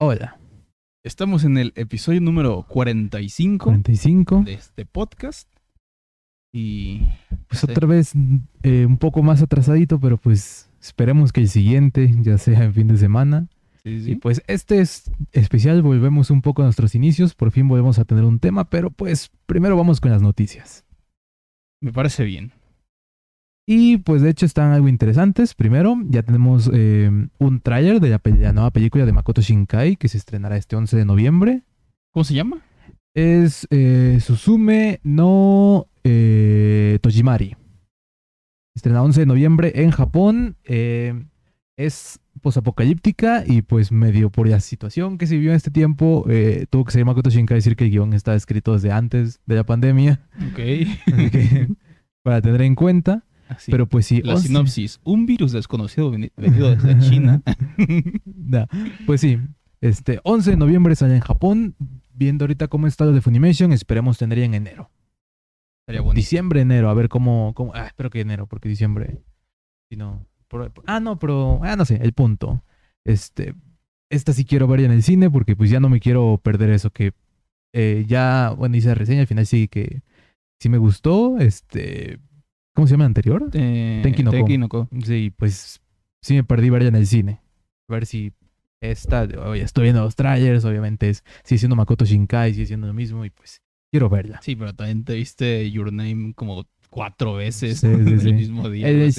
Hola. Estamos en el episodio número 45 45. de este podcast. Y Pues otra vez eh, un poco más atrasadito, pero pues esperemos que el siguiente ya sea en fin de semana. sí, sí. Y pues este es especial, volvemos un poco a nuestros inicios, por fin volvemos a tener un tema, pero pues primero vamos con las noticias. me parece bien. Y pues de hecho están algo interesantes. Primero, ya tenemos eh, un tráiler de la, nueva película de Makoto Shinkai que se estrenará este 11 de noviembre. ¿Cómo se llama? Es eh, Suzume no eh, Tojimari. Estrena 11 de noviembre en Japón. eh, es posapocalíptica y pues medio por la situación que se vivió en este tiempo, eh, tuvo que salir Makoto Shinkai decir que el guion está escrito desde antes de la pandemia. Ok. Así que, para tener en cuenta. Así. Pero pues sí. la 11 sinopsis. Un virus desconocido veni- venido desde China. Nah, pues sí, este 11 de noviembre sale en Japón. Viendo ahorita cómo está lo de Funimation, esperemos tener en enero. Diciembre, enero, a ver cómo, cómo ah, espero que enero, porque diciembre, si no, por- por- ah, no, pero, ah, no sé, el punto, este, esta sí quiero ver ya en el cine, porque pues ya no me quiero perder eso, que eh, ya, bueno, hice la reseña, al final sí que, sí me gustó, este, ¿cómo se llama el anterior? Eh, Tenki no Ko. Tenki no Ko. Sí, pues, sí me perdí ver en el cine, a ver si esta, oye, estoy viendo los trailers, obviamente es, sigue siendo Makoto Shinkai, sigue siendo lo mismo, y pues, quiero verla. Sí, pero también te viste Your Name como cuatro veces Sí, sí, en sí. el mismo día. El,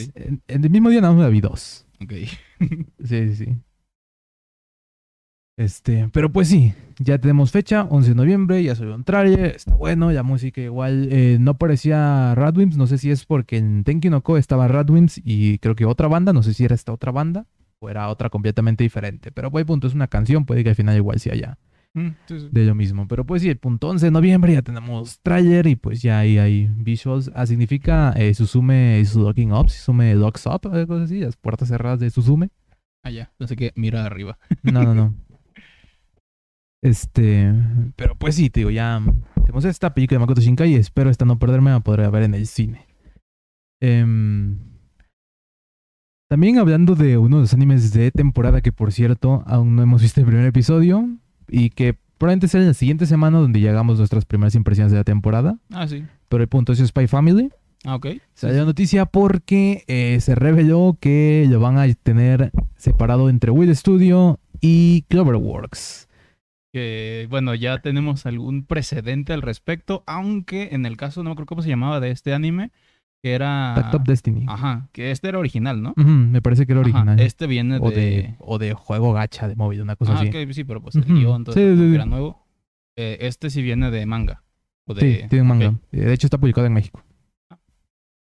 el mismo día nada más la vi dos. Ok. Sí, sí, sí. Este, pero pues sí, ya tenemos fecha, 11 de noviembre, ya salió un trailer, está bueno, la música igual, eh, no parecía Radwimps, no sé si es porque en Tenki no Ko estaba Radwimps y creo que otra banda, no sé si era esta otra banda o era otra completamente diferente, pero pues punto, es una canción, puede que al final igual sea ya Mm, sí, sí. de lo mismo, pero pues sí, el punto 11 de noviembre ya tenemos trailer y pues ya ahí hay visuals, ah, significa eh, Suzume is locking up, Suzume locks up, algo así, las puertas cerradas de Suzume. Ah, ya. No sé qué. Mira arriba. No, no, no. Este, pero pues sí, te digo, ya tenemos esta película de Makoto Shinkai y espero esta no perderme a poder ver en el cine. Em, también hablando de uno de los animes de temporada que por cierto aún no hemos visto el primer episodio y que probablemente será la siguiente semana donde ya hagamos nuestras primeras impresiones de la temporada. Ah, sí. Pero el punto es Spy Family. Ah, ok. Salió la noticia porque eh, se reveló que lo van a tener separado entre Will Studio y Cloverworks. Que bueno, ya tenemos algún precedente al respecto, aunque en el caso, no me acuerdo cómo se llamaba de este anime, que era... Takt Top Destiny. Ajá, que este era original, ¿no? Ujú, me parece que era Ajá, original. este viene de... o, de, o de juego gacha de móvil, una cosa ah, así. ok, sí, pero pues el Ujú, guion, todo sí, sí, sí. era nuevo. Eh, este sí viene de manga. O de... Sí, tiene manga. ok, Eh, De hecho, está publicado en México.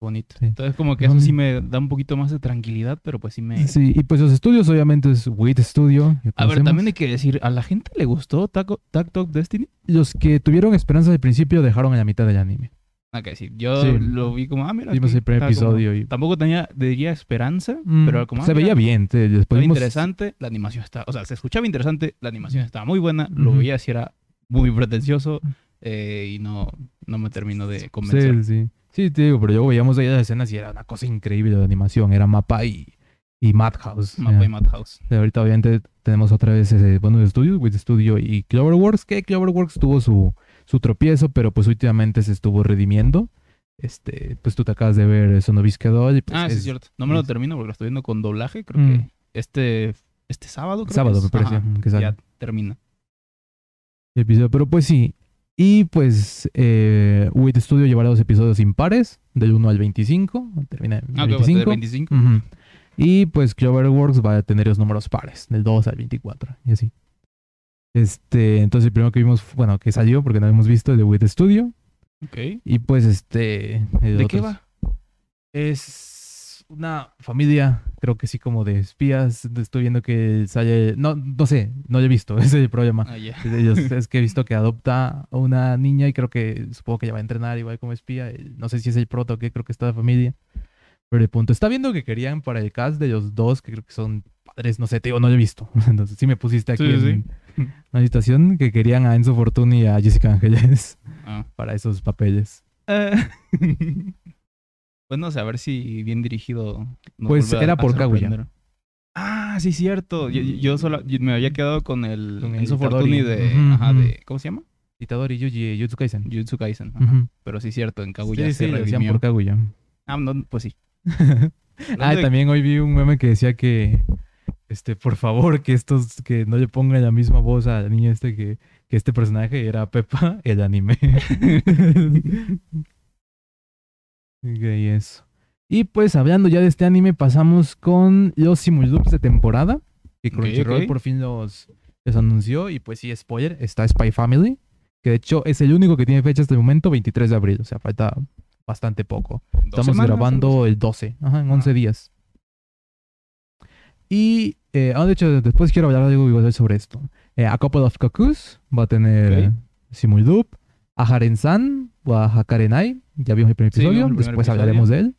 Bonito. Sí. Entonces como que eso sí me da un poquito más de tranquilidad, pero pues sí me... Sí, y pues los estudios, obviamente, es WIT Studio. A ver, también hay que decir, ¿a la gente le gustó Taco- Tag Talk Destiny? Los que tuvieron esperanza al principio dejaron en la mitad del anime. Ah, que sí. Yo Sí. lo vi como, ah, mira. Vimos el primer como- episodio y Tampoco tenía, diría, esperanza, Mm, pero como... ah, se mira, veía bien. te- después vimos- interesante, la animación estaba, o sea, se escuchaba interesante, la animación estaba muy buena, lo veía si era muy pretencioso eh, y no, no me terminó de convencer. Sí, sí. Sí, te digo, pero luego veíamos ahí las escenas y era una cosa increíble la animación. Era Mapa y, y Madhouse. Mapa y Madhouse. Y ahorita obviamente tenemos otra vez ese, bueno, estudios, With Studio y Cloverworks, que Cloverworks tuvo su, su tropiezo, pero pues últimamente se estuvo redimiendo. Este, pues tú te acabas de ver Sonovisque Doll pues ah, sí, es es cierto. No me lo termino porque lo estoy viendo con doblaje, creo Mm. que este, este sábado. Creo sábado que es. me parece Ajá, que sale Ya termina. el episodio, pero pues sí. Y pues eh, With Studio llevará dos episodios impares, del 1 al 25, termina en Ah, ok, va a tener 25. 25. Ujú. Y pues Cloverworks va a tener los números pares, del 2 al 24, y así. Este, entonces el primero que vimos, bueno, que salió, porque no lo hemos visto, el de With Studio. Ok. Y pues este... ¿De qué es- va? Es una familia, creo que sí, como de espías. Estoy viendo que sale... No, no sé, no lo he visto, ese es el problema. Ah, ellos. es que he visto que adopta a una niña y creo que supongo que ella va a entrenar igual como espía. Eh, No sé si es el proto o qué, creo que está la familia. Pero el punto, está viendo que querían para el cast de los dos, que creo que son padres, no sé, te digo, no lo he visto. Entonces sí me pusiste aquí Sí, en sí. una situación que querían a Enzo Fortuni y a Jessica Ángeles Ah. para esos papeles. Eh, pues no sé, a ver si bien dirigido. Pues a- era a por Kaguya. Ah, sí, cierto. Yo, yo solo yo me había quedado con el Con el Enzo de, ajá. ¿Cómo se llama? Itadori Yuji Jutsu Kaisen. Jujutsu Kaisen. ajá. Pero sí, cierto, en Kaguya Sí, se sí, redimió. por Kaguya. Ah, no, pues sí. ah, de- también hoy vi un meme que decía que, este, por favor, que estos, que no le pongan la misma voz a la niña este que, que este personaje era Peppa, el anime. Eso. Y pues hablando ya de este anime, pasamos con los simuloops de temporada. Que Crunchyroll por fin los, los anunció. Y pues sí, spoiler, está Spy Family. Que de hecho es el único que tiene fecha hasta el momento, 23 de abril. O sea, falta bastante poco. ¿Dos Estamos semanas, grabando el 12, ajá, en Ah. 11 días. Y, eh, ah, de hecho, después quiero hablar algo sobre esto. Eh, a Couple of Kakus va a tener Ok. Simulloop. A Haren-san o a Hakarenai, ya vimos el primer Sí, episodio, vimos el primer después episodio. hablaremos de él.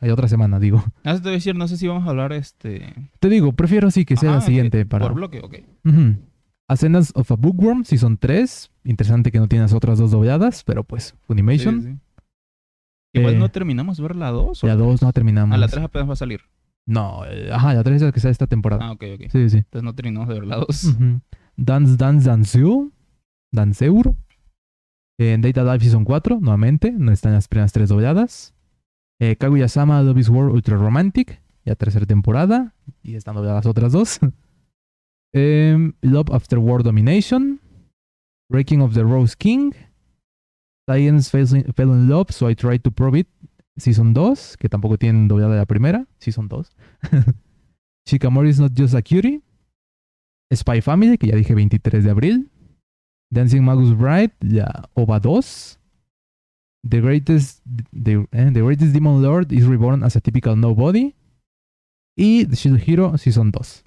Hay otra semana, digo. Ah, te voy a decir, no sé si vamos a hablar este. Te digo, prefiero sí que sea Ajá, la siguiente para... Por bloque, ok. Ascenas of a Bookworm, Season 3. Interesante que no tiene las otras dos dobladas, pero pues, Funimation. Sí, sí. Igual Eh, no terminamos de ver la 2. La 2 no terminamos. A la 3 apenas va a salir. No, eh, ajá, la 3 es la que sale esta temporada. Ah, ok, ok. Sí, sí. Entonces no terminamos de ver la 2. Ujú. Dance Dance Danceu. Danceur. En Data Life Season 4, nuevamente. No están las primeras tres dobladas. Eh, Kaguya-sama Love is War Ultra Romantic. Ya tercera temporada. Y están dobladas otras dos. Em, Love After War Domination. Breaking of the Rose King. Science Fell in Love, So I Tried to Prove It. Season 2, que tampoco tienen doblada la primera. Season 2. Shikamori is not just a cutie. Spy Family, que ya dije 23 de abril. Dancing Magus Bride, ya OVA 2. The Greatest, the, eh, the Greatest Demon Lord is reborn as a typical nobody. Y The Shield Hero Season 2.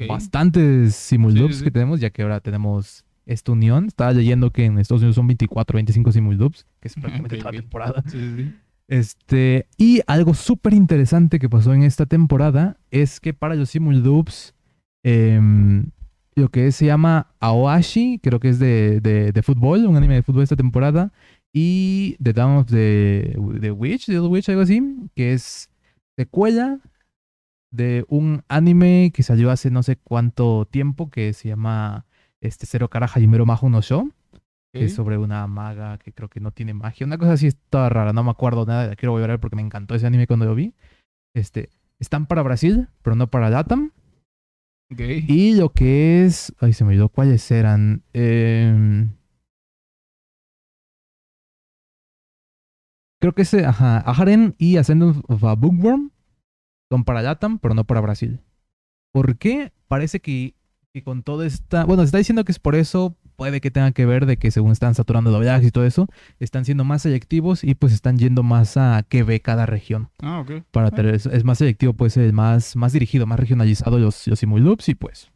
Ok. Bastantes simuloops Sí, sí, que tenemos, ya que ahora tenemos esta unión. Estaba leyendo que en Estados Unidos son 24, 25 simuloops, que es prácticamente toda la temporada. Sí. Este, y algo súper interesante que pasó en esta temporada es que para los simuloops, em, lo que se llama Aoashi, creo que es de, de, de fútbol, un anime de fútbol esta temporada, y The Dawn of the, the Witch, The Little Witch, algo así, que es secuela de un anime que salió hace no sé cuánto tiempo, que se llama este, Zero Kara Hajimero Majo no Show que es sobre una maga que creo que no tiene magia. Una cosa así está rara, no me acuerdo nada, la quiero volver a ver porque me encantó ese anime cuando lo vi. Este, están para Brasil, pero no para Latam. Y lo que es, ay, se me olvidó cuáles eran. Em, creo que ese, ajá, Aharen y Ascendant of a Bookworm son para Latam, pero no para Brasil. ¿Por qué? Parece que, que con todo esta, bueno, se está diciendo que es por eso, puede que tenga que ver de que según están saturando doblajes y todo eso, están siendo más selectivos y pues están yendo más a qué ve cada región. Ah, ok. Para tener, es, es más selectivo, pues es más, más dirigido, más regionalizado los, los simuloops y pues.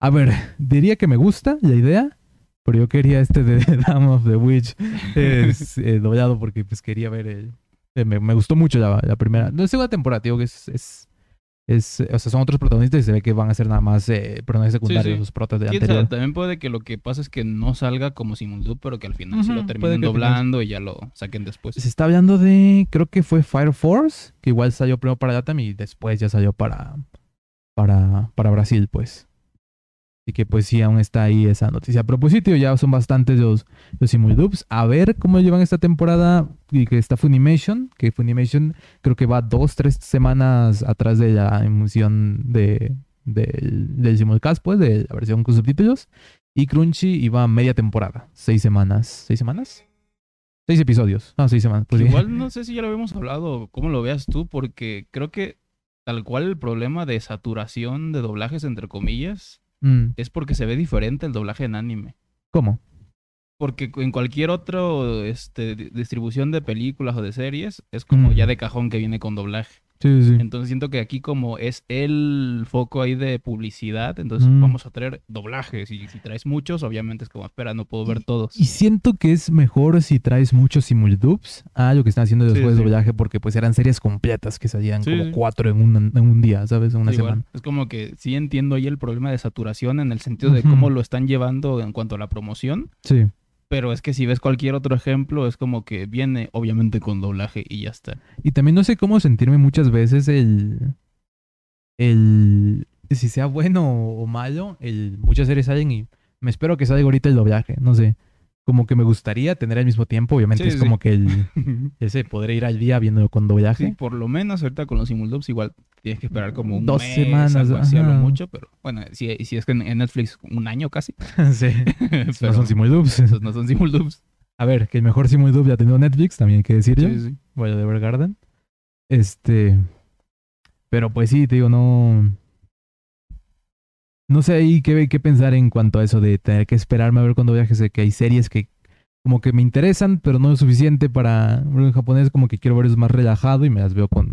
A ver, diría que me gusta la idea, pero yo quería este de Dam of the Witch es, eh, doblado porque pues quería ver el... eh, me, me gustó mucho la, la primera, no es segunda temporada, digo que es, es, es, o sea, son otros protagonistas y se ve que van a ser nada más eh, personajes secundarios, sí. los protas de anterior. también puede que lo que pasa es que no salga como simultube, pero que al final Ujú, lo terminen final- doblando y ya lo saquen después. Se está hablando de, creo que fue Fire Force, que igual salió primero para Latam y después ya salió para, para, para Brasil, pues. Así que pues sí, aún está ahí esa noticia. A propósito, ya son bastantes los, los simuldubs. A ver cómo llevan esta temporada y que está Funimation, que Funimation creo que va dos, tres semanas atrás de la emisión de, del, del simulcast, pues, de la versión con subtítulos. Y Crunchy iba media temporada, seis semanas. ¿Seis semanas? Seis episodios. No, seis semanas. Pues. Igual no sé si ya lo habíamos hablado, cómo lo veas tú, porque creo que tal cual el problema de saturación de doblajes, entre comillas, Mm, es porque se ve diferente el doblaje en anime. ¿Cómo? Porque en cualquier otra este, di- distribución de películas o de series, es como Mm. ya de cajón que viene con doblaje. Sí, sí, sí. Entonces siento que aquí como es el foco ahí de publicidad, entonces Mm. vamos a traer doblajes. Y si traes muchos, obviamente es como, espera, no puedo ver todos. Y siento que es mejor si traes muchos simuldubs a lo que están haciendo Sí, después de sí. doblaje, porque pues eran series completas que salían como cuatro en un, en un día, ¿sabes? En una semana. Es como que sí entiendo ahí el problema de saturación en el sentido de cómo lo están llevando en cuanto a la promoción. Sí. Pero es que si ves cualquier otro ejemplo, es como que viene obviamente con doblaje y ya está. Y también no sé cómo sentirme muchas veces el... el si sea bueno o malo, el, muchas series salen y me espero que salga ahorita el doblaje, no sé. Como que me gustaría tener al mismo tiempo, obviamente Sí, es sí. como que el, ese poder ir al día viéndolo con doblaje. Sí, por lo menos ahorita con los simuldubs igual tienes que esperar como un Dos mes, semanas, algo así a lo mucho, pero bueno, si, si es que en en Netflix un año casi. sí. pero no son simuldubs. esos no son simuldubs. A ver, que el mejor simuldub ya ha tenido Netflix, también hay que decirlo. Sí, sí. Bueno, de Evergarden. Este. Pero pues sí, te digo, no. No sé ahí qué, qué pensar en cuanto a eso de tener que esperarme a ver cuando viajes. de Que hay series que como que me interesan, pero no lo suficiente para. bueno, En japonés, como que quiero ver es más relajado y me las veo con,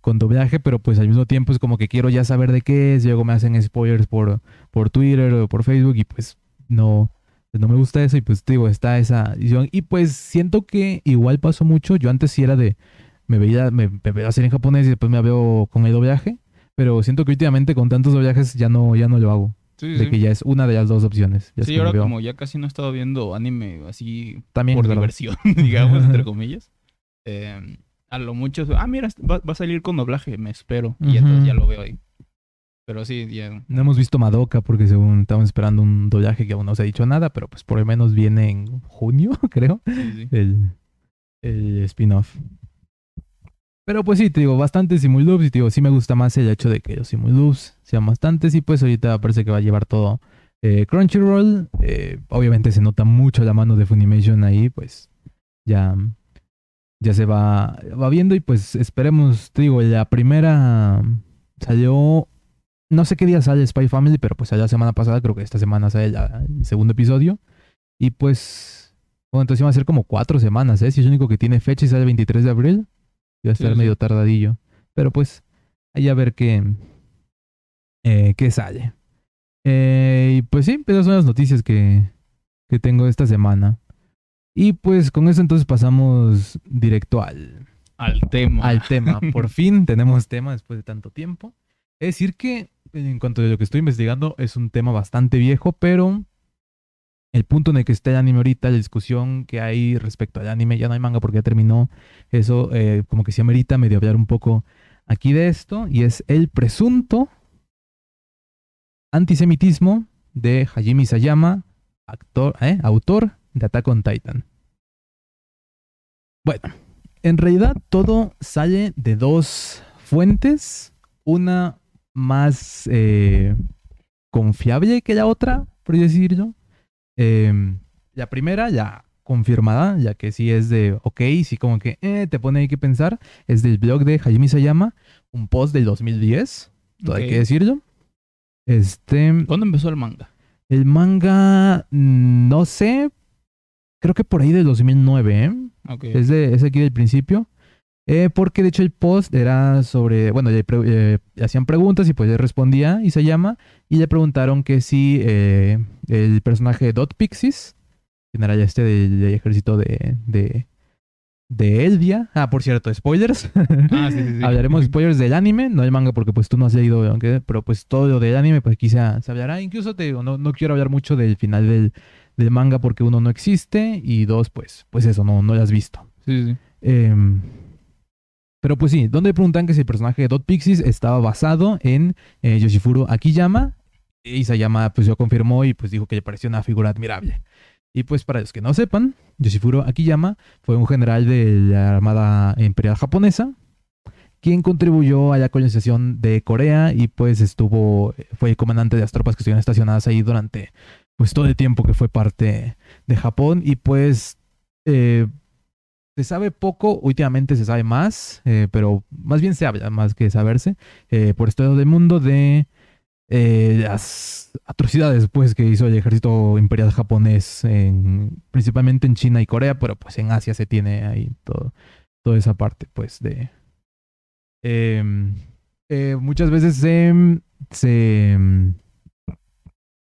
con doblaje, pero pues al mismo tiempo es como que quiero ya saber de qué es. Luego me hacen spoilers por, por Twitter o por Facebook y pues no. pues no me gusta eso y pues digo, está esa visión. Y pues siento que igual pasó mucho. Yo antes sí era de me veía, me, me veo hacer en japonés y después me veo con el doblaje. Pero siento que últimamente con tantos doblajes ya no, ya no lo hago. Sí, De sí. que ya es una de las dos opciones. Ya Sí, ahora veo. como ya casi no he estado viendo anime así También por verdad. diversión, digamos, entre comillas. eh, a lo mucho, ah, mira, va, va a salir con doblaje, me espero. Y entonces ya lo veo ahí. Pero sí, ya. No hemos visto Madoka porque según estamos esperando un doblaje que aún no se ha dicho nada, pero pues por lo menos viene en junio, creo, sí, sí. el, el spin-off. Pero pues sí, te digo, bastantes simuldubs y te digo, sí me gusta más el hecho de que los simuldubs sean bastantes y pues ahorita parece que va a llevar todo eh, Crunchyroll. Eh, obviamente se nota mucho la mano de Funimation ahí, pues ya, ya se va, va viendo y pues esperemos, te digo, la primera salió, no sé qué día sale Spy Family, pero pues salió la semana pasada, creo que esta semana sale la- el segundo episodio y pues, bueno, entonces iban a ser como cuatro semanas, ¿eh? Si es el único que tiene fecha y sale el 23 de abril. Iba a estar sí. medio tardadillo. Pero pues, ahí a ver qué, eh, qué sale. Eh, y pues sí, esas son las noticias que, que tengo esta semana. Y pues con eso entonces pasamos directo al, Al tema. al tema. Por fin tenemos tema después de tanto tiempo. Es decir que, en cuanto a lo que estoy investigando, es un tema bastante viejo, pero el punto en el que está el anime ahorita, la discusión que hay respecto al anime, ya no hay manga porque ya terminó eso, eh, como que sí amerita medio hablar un poco aquí de esto, y es el presunto antisemitismo de Hajime Sayama, actor, eh, autor de Attack on Titan. Bueno, en realidad todo sale de dos fuentes, una más eh, confiable que la otra, por decirlo. Eh, la primera, ya confirmada, ya que sí es de, ok, sí como que eh, te pone ahí que pensar, es del blog de Hajime Sayama, un post del 2010, todo hay Ok. que decirlo. Este, ¿Cuándo empezó el manga? el manga, mm, no sé, creo que por ahí del 2009, ¿eh? Ok. Es, de, es aquí del principio. Eh, porque de hecho el post era sobre, bueno, le, pre- eh, hacían preguntas y pues él respondía y se llama. Y le preguntaron que si eh, el personaje de Dot Pixies, que era ya este del, del ejército de, de, de Eldia. Ah, por cierto, spoilers. Ah, sí, sí, sí. Hablaremos spoilers del anime, no del manga porque pues tú no has leído, aunque, pero pues todo lo del anime pues aquí se, se hablará. Incluso te digo, no, no quiero hablar mucho del final del, del manga porque uno no existe y dos pues, pues eso, no, no lo has visto. Sí, sí. Pero pues sí, donde preguntan que si el personaje de Dot Pixies estaba basado en eh, Yoshifuro Akiyama. Y Sayama pues yo confirmó y pues dijo que le pareció una figura admirable. Y pues para los que no sepan, Yoshifuro Akiyama fue un general de la Armada Imperial Japonesa, quien contribuyó a la colonización de Corea y pues estuvo, fue comandante de las tropas que estuvieron estacionadas ahí durante pues todo el tiempo que fue parte de Japón y pues eh, se sabe poco, últimamente se sabe más, eh, pero más bien se habla más que saberse eh, por esto del mundo de eh, las atrocidades pues que hizo el ejército imperial japonés en- principalmente en China y Corea, pero pues en Asia se tiene ahí todo, toda esa parte pues de em, muchas veces se, se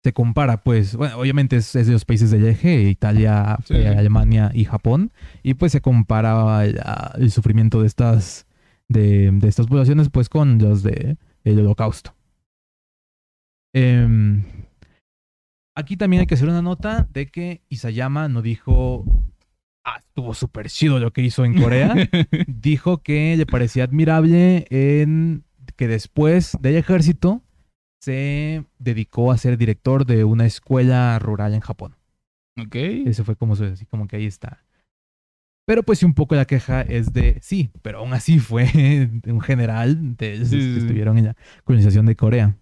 se compara, pues, bueno, obviamente es, es de los países del eje, Italia, Sí. Alemania y Japón, y pues se compara el, sufrimiento de estas, de, de estas poblaciones, pues, con los de el holocausto. Em, aquí también hay que hacer una nota de que Isayama no dijo, ah, estuvo súper chido lo que hizo en Corea, dijo que le parecía admirable en que después del ejército se dedicó a ser director de una escuela rural en Japón. Ok. Ese fue como así como que ahí está. Pero pues sí, un poco la queja es de, sí, pero aún así fue un general de esos Sí, sí, que estuvieron en la colonización de Corea.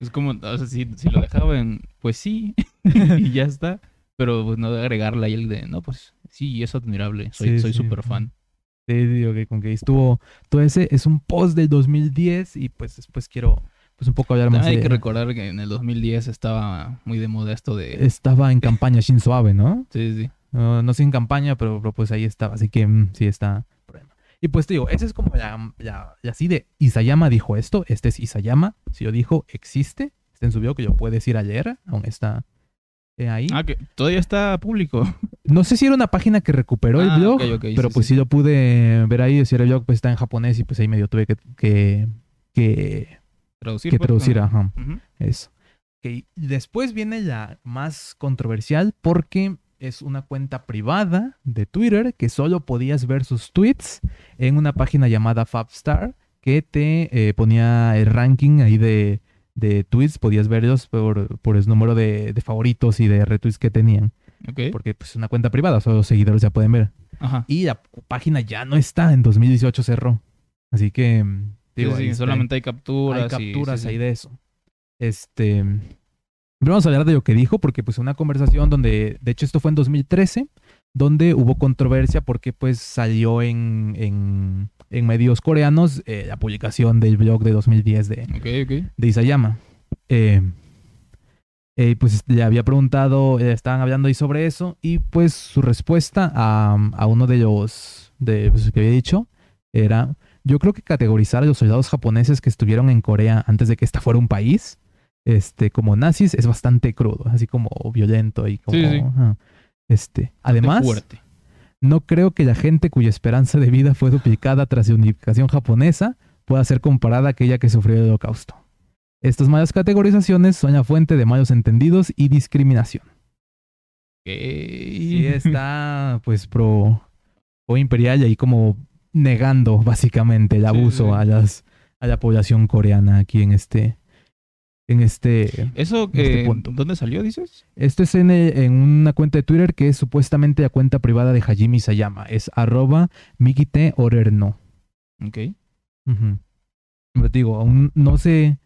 Es como, o sea, si, si lo dejaban, pues sí, y ya está. Pero pues no de agregarle ahí el de, no, pues sí, es admirable, soy Sí, soy sí. súper fan. Sí, digo que con que estuvo todo ese es un post del 2010 y pues después quiero pues un poco hablar más Hay de- que recordar que en el 2010 estaba muy de moda esto de... estaba en campaña Shinzo Abe, ¿no? Sí, sí. No, no sé en campaña, pero, pero, pues ahí estaba, así que mm, sí está. Y pues te digo, ese es como la, la- la así de Isayama dijo esto, este es Isayama, si yo dijo existe, está en su video que yo puedes ir a leer, aún está eh, ahí. Ah, que todavía está público. No sé si era una página que recuperó Ah, el blog, ok, ok, pero sí, pues sí. sí. lo pude ver ahí, si era el blog pues está en japonés y pues ahí medio tuve que, que, que, Traducir. que pues, traducir, ajá. Eso. Ok, y Después viene la más controversial porque es una cuenta privada de Twitter que solo podías ver sus tweets en una página llamada Fabstar que te eh, ponía el ranking ahí de, de tweets, podías verlos por, por el número de, de favoritos y de retweets que tenían, porque pues, es una cuenta privada, solo los seguidores ya pueden ver. Ajá. Y la página ya no está, en 2018 cerró. Así que... Sí, sí, ahí solamente hay capturas. Hay y- capturas ahí de eso. Este. Pero vamos a hablar de lo que dijo, porque pues una conversación donde, de hecho esto fue en 2013, donde hubo controversia porque pues salió en, en, en medios coreanos eh, la publicación del blog de 2010 de, de Isayama. Eh, eh, pues le había preguntado, eh, estaban hablando ahí sobre eso, y pues su respuesta a, a uno de los de pues, que había dicho era: Yo creo que categorizar a los soldados japoneses que estuvieron en Corea antes de que esta fuera un país, este, como nazis, es bastante crudo, así como violento y como. Sí, sí. Este, además, Fuerte. no creo que la gente cuya esperanza de vida fue duplicada tras la unificación japonesa pueda ser comparada a aquella que sufrió el holocausto. Estas malas categorizaciones son la fuente de malos entendidos y discriminación. Y está, pues, pro, pro imperial y ahí como negando básicamente el abuso sí. a las a la población coreana aquí en este en este ¿Eso este eh, punto. dónde salió, dices? Esto es en, el- en una cuenta de Twitter que es supuestamente la cuenta privada de Hajime Sayama. Es arroba Mikite Orerno. Ok. Pero te digo, aún no se,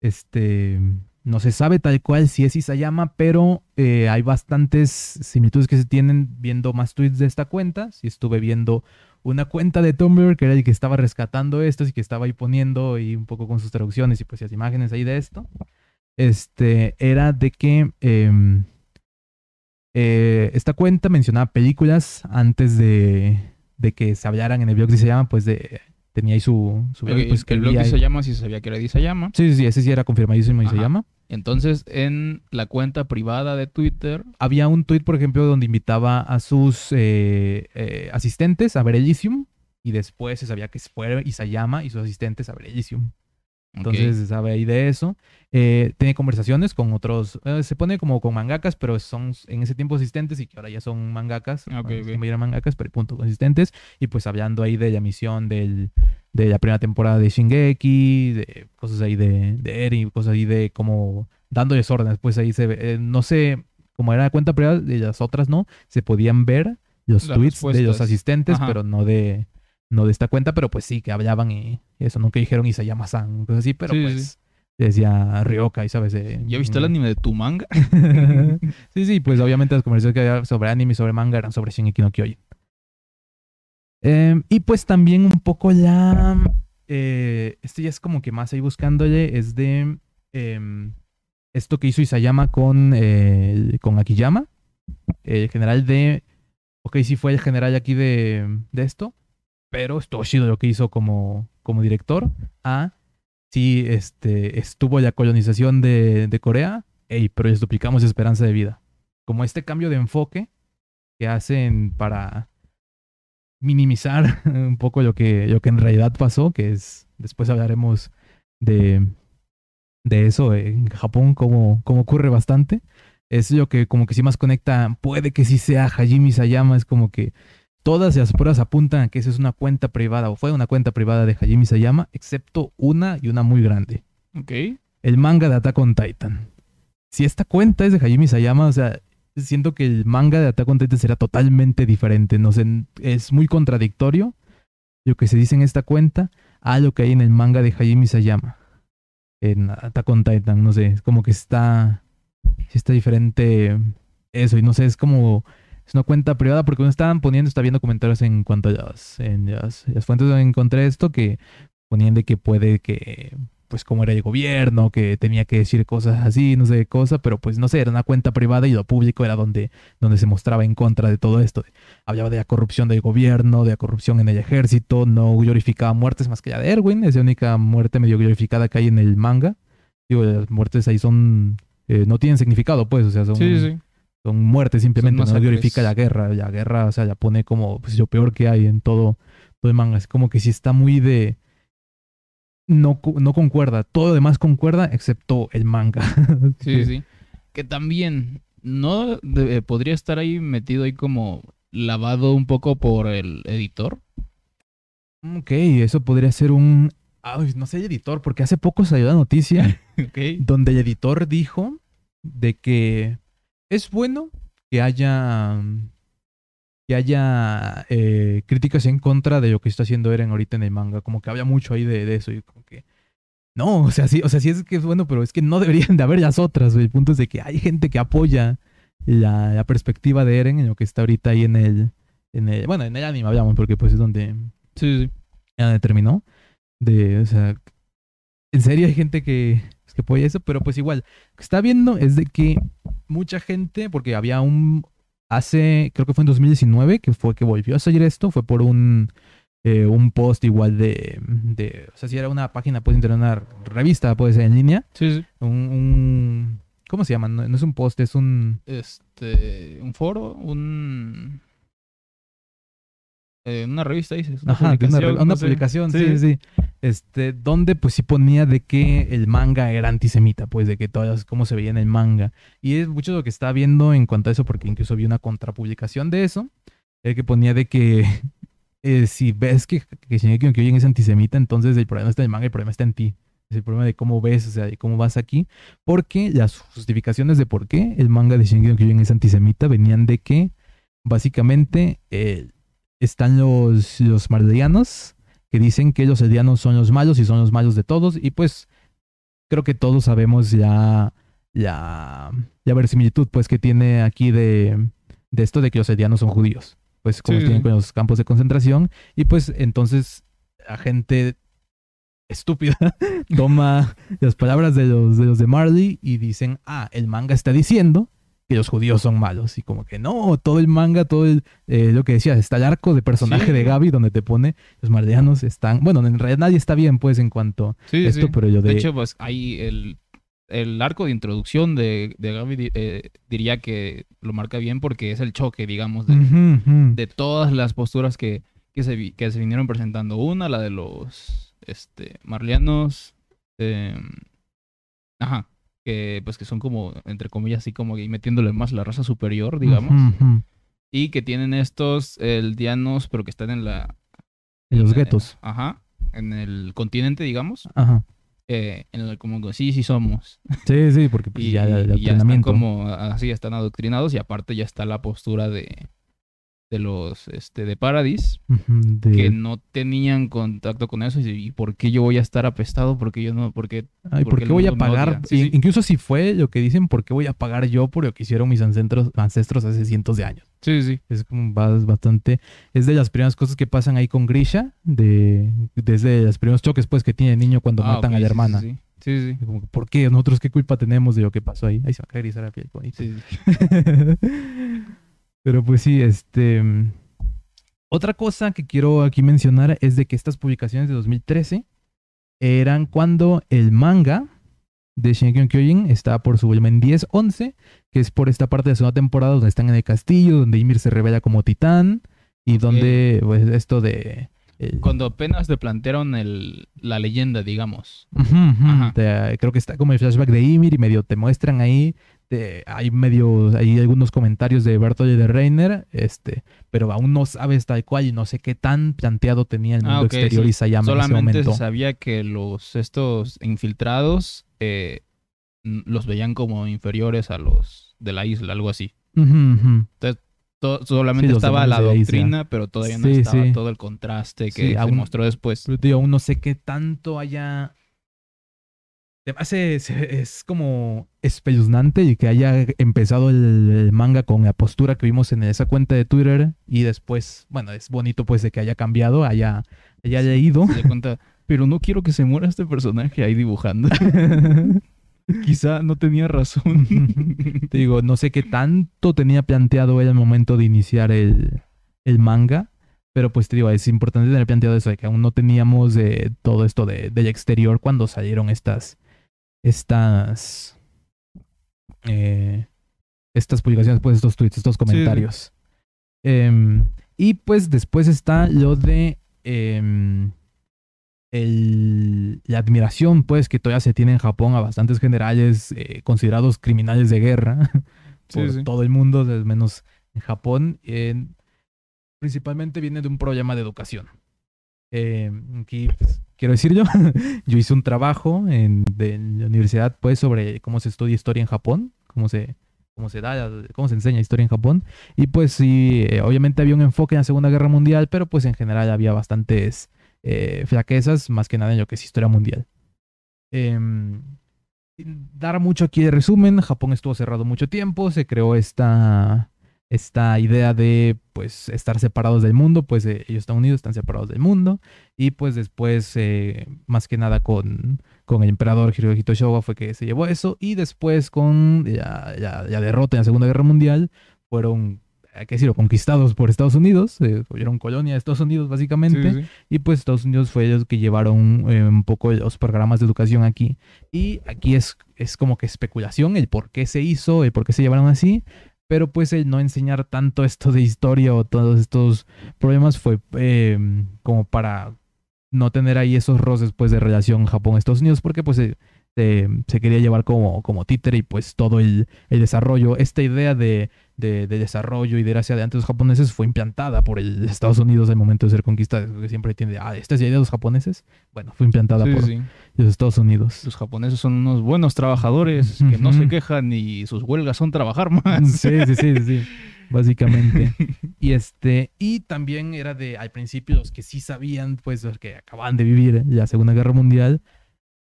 este, no se sabe tal cual si es Isayama, pero eh, hay bastantes similitudes que se tienen viendo más tweets de esta cuenta. Si estuve viendo una cuenta de Tumblr que era el que estaba rescatando estos y que estaba ahí poniendo y un poco con sus traducciones y pues las imágenes ahí de esto. Este, era de que em, eh, esta cuenta mencionaba películas antes de, de que se hablaran en el blog de Isayama, pues de tenía ahí su, su blog, pues que el blog de ahí- Isayama sí sabía que era de Isayama. Sí, sí, sí, ese sí era confirmadísimo y se llama. Entonces, en la cuenta privada de Twitter, Había un tweet, por ejemplo, donde invitaba a sus eh, eh, asistentes a ver Elysium y después se sabía que fue Isayama y sus asistentes a ver Elysium. Entonces se sabe ahí de eso. Eh, tiene conversaciones con otros, eh, se pone como con mangakas, pero son en ese tiempo asistentes y que ahora ya son mangakas. Ah, ok, bueno, ok. se me mangakas, pero punto, asistentes. Y pues hablando ahí de la misión del, de la primera temporada de Shingeki, de cosas ahí de, de Eren, cosas ahí de como dándoles órdenes. Pues ahí se ve, eh, no sé, como era cuenta privada y las otras no, se podían ver los Las tweets de los asistentes, Ajá. pero no de no de esta cuenta, pero pues sí, que hablaban y eso, nunca dijeron Isayama-san, cosas así, pero Sí, pues sí. decía Ryoka y sabes. eh, ¿ya viste el mm. anime de tu manga? sí, sí, pues obviamente las conversaciones que había sobre anime y sobre manga eran sobre Shingeki no Kyojin. Em, y pues también un poco la... Eh, esto ya es como que más ahí buscándole, es de em, esto que hizo Isayama con, eh, con Akiyama, el general de... Ok, sí fue el general aquí de, de esto, pero estuvo chido lo que hizo como, como director. A, sí, este, estuvo la colonización de, de Corea, ey, pero les duplicamos esperanza de vida. Como este cambio de enfoque que hacen para minimizar un poco lo que, lo que en realidad pasó, que es, después hablaremos de, de eso en Japón, como, como ocurre bastante. Es lo que como que sí más conecta, puede que sí sea Hajime Sayama, es como que todas las pruebas apuntan a que esa es una cuenta privada o fue una cuenta privada de Hajime Isayama, excepto una y una muy grande. Ok. El manga de Attack on Titan. Si esta cuenta es de Hajime Isayama, o sea, siento que el manga de Attack on Titan será totalmente diferente. No sé, es muy contradictorio lo que se dice en esta cuenta a lo que hay en el manga de Hajime Isayama. En Attack on Titan, no sé, es como que está, está diferente eso y no sé, es como es una cuenta privada porque uno estaban poniendo, está viendo comentarios en cuanto a las, en las, fuentes donde encontré esto que ponían de que puede que pues como era el gobierno, que tenía que decir cosas así, no sé qué cosa, pero pues no sé, era una cuenta privada y lo público era donde, donde se mostraba en contra de todo esto. Hablaba de la corrupción del gobierno, de la corrupción en el ejército, no glorificaba muertes más que la de Erwin, es la única muerte medio glorificada que hay en el manga. Digo, las muertes ahí son, eh, no tienen significado, pues, o sea, son, Sí, sí. Son muertes simplemente, Son no glorifica la guerra, la guerra, o sea, la pone como pues, lo peor que hay en todo, todo el manga, es como que sí está muy de no, no concuerda. Todo lo demás concuerda excepto el manga. Sí, sí. Que también no de- podría estar ahí metido ahí como lavado un poco por el editor. Ok, eso podría ser un... Ay, no sé, el editor, porque hace poco salió la noticia donde el editor dijo de que es bueno que haya que haya eh, críticas en contra de lo que está haciendo Eren ahorita en el manga. Como que había mucho ahí de, eso y como que... No, o sea, sí, o sea, sí es que es bueno, pero es que no deberían de haber las otras. El punto es de que hay gente que apoya la, la perspectiva de Eren en lo que está ahorita ahí en el, en el... Bueno, en el anime hablamos porque pues es donde Sí, sí. ya determinó. De, o sea, en serio hay gente que, que apoya eso, pero pues igual, lo que está viendo es de que mucha gente, porque había un, hace, creo que fue en 2019, que fue que volvió a salir esto, fue por un, eh, un post igual de, de, o sea, si era una página, puede ser una revista, puede ser en línea, Sí, sí. un, un ¿cómo se llama? No, no es un post, es un, Este, un foro, un... eh, una revista, dices. Una Ajá, una, publicación, una no publicación, sí, sí, sí. Este, donde pues sí ponía de que el manga era antisemita, pues de que todas cómo se veía en el manga. Y es mucho lo que estaba viendo en cuanto a eso, porque incluso vi una contrapublicación de eso, el que ponía de que eh, si ves que, que Shingeki no Kyojin es antisemita, entonces el problema está en el manga, el problema está en ti. Es el problema de cómo ves, o sea, de cómo vas aquí. Porque las justificaciones de por qué el manga de Shingeki no Kyojin es antisemita venían de que básicamente eh, están los, los mardianos que dicen que los eldianos son los malos y son los malos de todos. Y pues creo que todos sabemos ya la, la verosimilitud pues que tiene aquí de, de esto de que los eldianos son judíos. Pues como Sí, tienen con los campos de concentración. Y pues entonces la gente estúpida toma las palabras de los, de los de Marley y dicen, ah, el manga está diciendo que los judíos son malos. Y como que no, todo el manga, todo el, eh, lo que decía, está el arco de personaje Sí. de Gaby donde te pone los marleanos están, bueno, en realidad nadie está bien pues en cuanto Sí, a esto, sí. pero yo de... De hecho, pues ahí el, el arco de introducción de, de Gaby eh, diría que lo marca bien porque es el choque, digamos, de, de todas las posturas que, que, se, que se vinieron presentando. Una, la de los este, marlianos. eh, ajá. Que pues que son como, entre comillas, así como metiéndole más la raza superior, digamos. Y que tienen estos eldianos, pero que están en la... En los en- guetos. Ajá. En el continente, digamos. Ajá. eh, en el como sí, sí somos. Sí, sí, porque pues, Y ya el y ya están como así, están adoctrinados y aparte ya está la postura de, de los este de Paradis de- que no tenían contacto con eso y, y por qué yo voy a estar apestado porque yo no porque Ay, ¿por qué voy a pagar? Sí, sí. Incluso si fue lo que dicen, ¿por qué voy a pagar yo por lo que hicieron mis ancestros, ancestros hace cientos de años? sí sí Es como ba- bastante. Es de las primeras cosas que pasan ahí con Grisha. De, desde los primeros choques pues que tiene el niño cuando Ah, matan a la hermana. sí sí sí, Como ¿Por qué? ¿Nosotros qué culpa tenemos de lo que pasó ahí? Ahí se va a caer la piel. sí, sí. Pero pues sí, este. Otra cosa que quiero aquí mencionar es de que estas publicaciones de 2013 eran cuando el manga de Shingeki no Kyojin está por su volumen 10-11, que es por esta parte de la segunda temporada donde están en el castillo, donde Ymir se revela como titán y donde pues, esto de... el- cuando apenas te plantearon el, la leyenda digamos. Te- creo que está como el flashback de Ymir y medio te muestran ahí de- hay medio, hay algunos comentarios de Bertolt y de Reiner, este, pero aún no sabes tal cual y no sé qué tan planteado tenía el mundo Ah, ok, exterior sí. Isayama en ese Solamente momento. se sabía que los estos infiltrados eh, los veían como inferiores a los de la isla, algo así. To- solamente Sí, estaba la isla. doctrina, pero todavía no Sí, estaba todo el contraste que Sí, se aún- mostró después. Digo, aún no sé qué tanto haya. Hace- es como espeluznante y que haya empezado el, el manga con la postura que vimos en esa cuenta de Twitter y después, bueno, es bonito pues de que haya cambiado, haya, haya leído. Se da cuenta, pero no quiero que se muera este personaje ahí dibujando. Quizá no tenía razón. Te digo, no sé qué tanto tenía planteado él al momento de iniciar el, el manga, pero pues te digo, es importante tener planteado eso, de que aún no teníamos eh, todo esto de, del exterior cuando salieron estas, estas, eh, estas publicaciones, pues estos tweets, estos comentarios. Em, y pues después está lo de em, el- la admiración pues que todavía se tiene en Japón a bastantes generales eh, considerados criminales de guerra por sí. todo el mundo, al menos en Japón. en- principalmente viene de un problema de educación. Eh, aquí pues, quiero decir yo, yo hice un trabajo en, la universidad pues sobre cómo se estudia historia en Japón, cómo se, cómo se da, cómo se enseña historia en Japón. Y pues sí, eh, obviamente había un enfoque en la Segunda Guerra Mundial, pero pues en general había bastantes eh, flaquezas, más que nada en lo que es historia mundial. Sin dar mucho aquí de resumen, Japón estuvo cerrado mucho tiempo, se creó esta, esta idea de pues estar separados del mundo, pues eh, ellos Estados Unidos están separados del mundo y pues después eh, más que nada con, con el emperador Hirohito Showa fue que se llevó eso y después con la, la- la derrota en la Segunda Guerra Mundial fueron, que decirlo, conquistados por Estados Unidos, eh, fueron colonia de Estados Unidos básicamente. Sí, sí. Y pues Estados Unidos fue ellos que llevaron eh, un poco los programas de educación aquí. Y aquí es, es como que especulación el por qué se hizo, el por qué se llevaron así. Pero pues el no enseñar tanto esto de historia o todos estos problemas fue eh, como para no tener ahí esos roces pues de relación Japón-Estados Unidos porque pues se, se, se quería llevar como, como títere y pues todo el, el desarrollo, esta idea de, de, de desarrollo y de gracia de antes los japoneses fue implantada por el Estados Unidos al momento de ser conquistada, que siempre tiene, ah, esta es la idea de los japoneses, bueno, fue implantada Sí, por sí. los Estados Unidos. Los japoneses son unos buenos trabajadores que no se quejan y sus huelgas son trabajar más. Sí, sí, sí, sí, sí, básicamente. Y este, y también era de, al principio, los que sí sabían, pues, los que acababan de vivir la Segunda Guerra Mundial,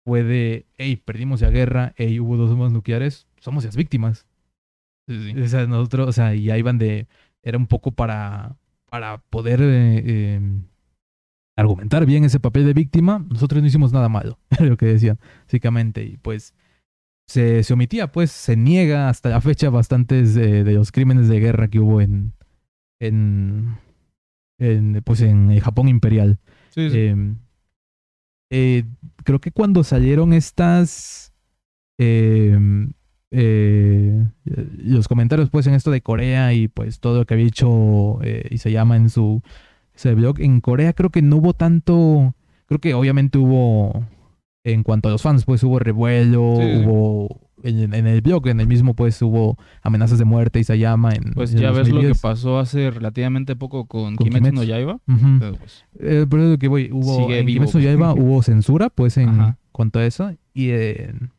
fue de, hey, perdimos la guerra, hey, hubo dos bombas nucleares, somos las víctimas. Sí, sí. O sea, nosotros, o sea, y ahí van de, era un poco para, para poder eh, eh, argumentar bien ese papel de víctima, nosotros no hicimos nada malo, era lo que decían, básicamente, y pues se, se omitía, pues se niega hasta la fecha bastantes eh, de los crímenes de guerra que hubo en, en, en, pues en el Japón imperial. Sí, sí. Eh, creo que cuando salieron estas eh, eh, los comentarios pues en esto de Corea y pues todo lo que había hecho eh, y se llama en su blog en Corea creo que no hubo tanto creo que obviamente hubo en cuanto a los fans pues hubo revuelo Sí, hubo en, en el blog en el mismo pues hubo amenazas de muerte y se llama en Pues en ya ves lo que 2010. pasó hace relativamente poco con, Con Kimetsu no. Yaiba. Ujú. Pero, pues, Eh, pero es lo que voy, hubo en vivo. Kimetsu no Yaiba hubo censura, pues, en Ajá. cuanto a eso. Y en,